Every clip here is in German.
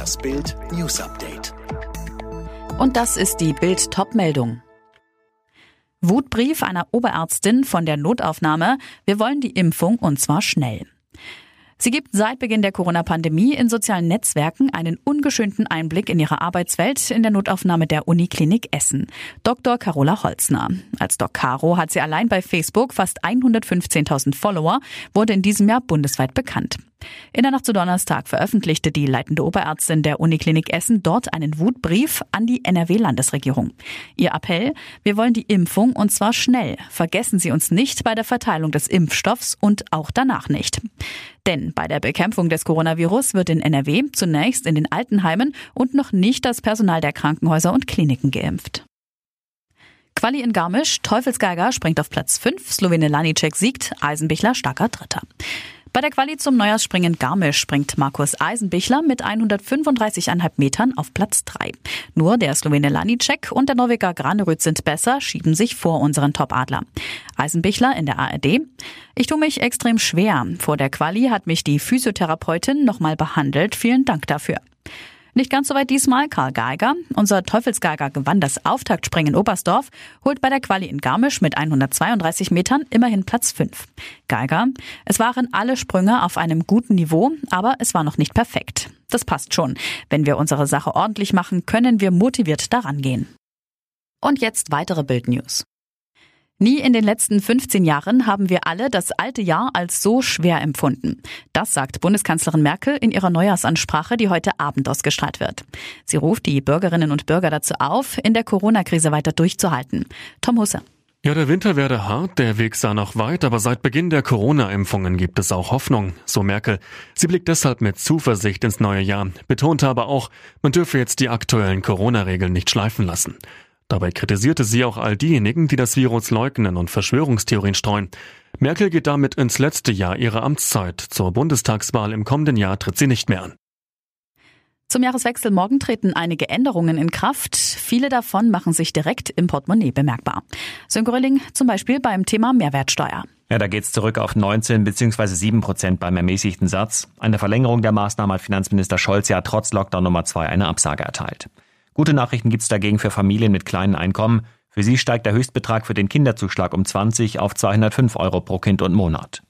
Das Bild News Update. Und das ist die Bild Topmeldung. Wutbrief einer Oberärztin von der Notaufnahme. Wir wollen die Impfung und zwar schnell. Sie gibt seit Beginn der Corona-Pandemie in sozialen Netzwerken einen ungeschönten Einblick in ihre Arbeitswelt in der Notaufnahme der Uniklinik Essen. Dr. Carola Holzner. Als Doc Caro hat sie allein bei Facebook fast 115.000 Follower, wurde in diesem Jahr bundesweit bekannt. In der Nacht zu Donnerstag veröffentlichte die leitende Oberärztin der Uniklinik Essen dort einen Wutbrief an die NRW-Landesregierung. Ihr Appell, wir wollen die Impfung und zwar schnell. Vergessen Sie uns nicht bei der Verteilung des Impfstoffs und auch danach nicht. Denn bei der Bekämpfung des Coronavirus wird in NRW zunächst in den Altenheimen und noch nicht das Personal der Krankenhäuser und Kliniken geimpft. Quali in Garmisch, Teufelsgeiger springt auf Platz 5, Slowene Lanicek siegt, Eisenbichler starker Dritter. Bei der Quali zum Neujahrsspringen Garmisch springt Markus Eisenbichler mit 135,5 Metern auf Platz 3. Nur der Slowene Lanicek und der Norweger Granerüt sind besser, schieben sich vor unseren Topadler. Eisenbichler in der ARD. Ich tue mich extrem schwer. Vor der Quali hat mich die Physiotherapeutin nochmal behandelt. Vielen Dank dafür. Nicht ganz so weit diesmal Karl Geiger. Unser Teufelsgeiger gewann das Auftaktspringen in Oberstdorf, holt bei der Quali in Garmisch mit 132 Metern immerhin Platz 5. Geiger, es waren alle Sprünge auf einem guten Niveau, aber es war noch nicht perfekt. Das passt schon. Wenn wir unsere Sache ordentlich machen, können wir motiviert daran gehen. Und jetzt weitere Bildnews. Nie in den letzten 15 Jahren haben wir alle das alte Jahr als so schwer empfunden. Das sagt Bundeskanzlerin Merkel in ihrer Neujahrsansprache, die heute Abend ausgestrahlt wird. Sie ruft die Bürgerinnen und Bürger dazu auf, in der Corona-Krise weiter durchzuhalten. Tom Husse. Ja, der Winter werde hart, der Weg sah noch weit, aber seit Beginn der Corona-Impfungen gibt es auch Hoffnung, so Merkel. Sie blickt deshalb mit Zuversicht ins neue Jahr, betonte aber auch, man dürfe jetzt die aktuellen Corona-Regeln nicht schleifen lassen. Dabei kritisierte sie auch all diejenigen, die das Virus leugnen und Verschwörungstheorien streuen. Merkel geht damit ins letzte Jahr ihrer Amtszeit. Zur Bundestagswahl im kommenden Jahr tritt sie nicht mehr an. Zum Jahreswechsel morgen treten einige Änderungen in Kraft. Viele davon machen sich direkt im Portemonnaie bemerkbar. Sönke Rölling zum Beispiel beim Thema Mehrwertsteuer. Ja, da geht's zurück auf 19 bzw. 7 Prozent beim ermäßigten Satz. Eine Verlängerung der Maßnahme hat Finanzminister Scholz ja trotz Lockdown Nummer 2 eine Absage erteilt. Gute Nachrichten gibt's dagegen für Familien mit kleinen Einkommen. Für sie steigt der Höchstbetrag für den Kinderzuschlag um 20 auf 205 Euro pro Kind und Monat.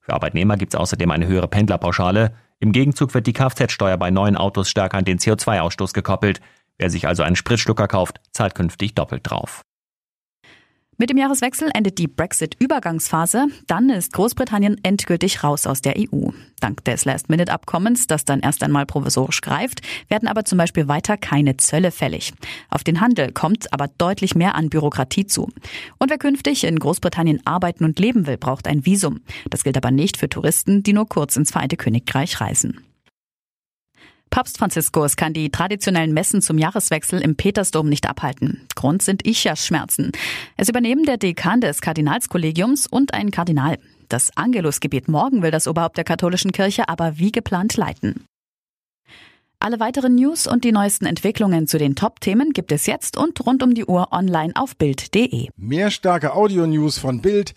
Für Arbeitnehmer gibt's außerdem eine höhere Pendlerpauschale. Im Gegenzug wird die Kfz-Steuer bei neuen Autos stärker an den CO2-Ausstoß gekoppelt. Wer sich also einen Spritschlucker kauft, zahlt künftig doppelt drauf. Mit dem Jahreswechsel endet die Brexit-Übergangsphase. Dann ist Großbritannien endgültig raus aus der EU. Dank des Last-Minute-Abkommens, das dann erst einmal provisorisch greift, werden aber zum Beispiel weiter keine Zölle fällig. Auf den Handel kommt aber deutlich mehr an Bürokratie zu. Und wer künftig in Großbritannien arbeiten und leben will, braucht ein Visum. Das gilt aber nicht für Touristen, die nur kurz ins Vereinigte Königreich reisen. Papst Franziskus kann die traditionellen Messen zum Jahreswechsel im Petersdom nicht abhalten. Grund sind Ischias-Schmerzen. Es übernehmen der Dekan des Kardinalskollegiums und ein Kardinal. Das Angelusgebet morgen will das Oberhaupt der katholischen Kirche aber wie geplant leiten. Alle weiteren News und die neuesten Entwicklungen zu den Top-Themen gibt es jetzt und rund um die Uhr online auf Bild.de. Mehr starke Audio-News von Bild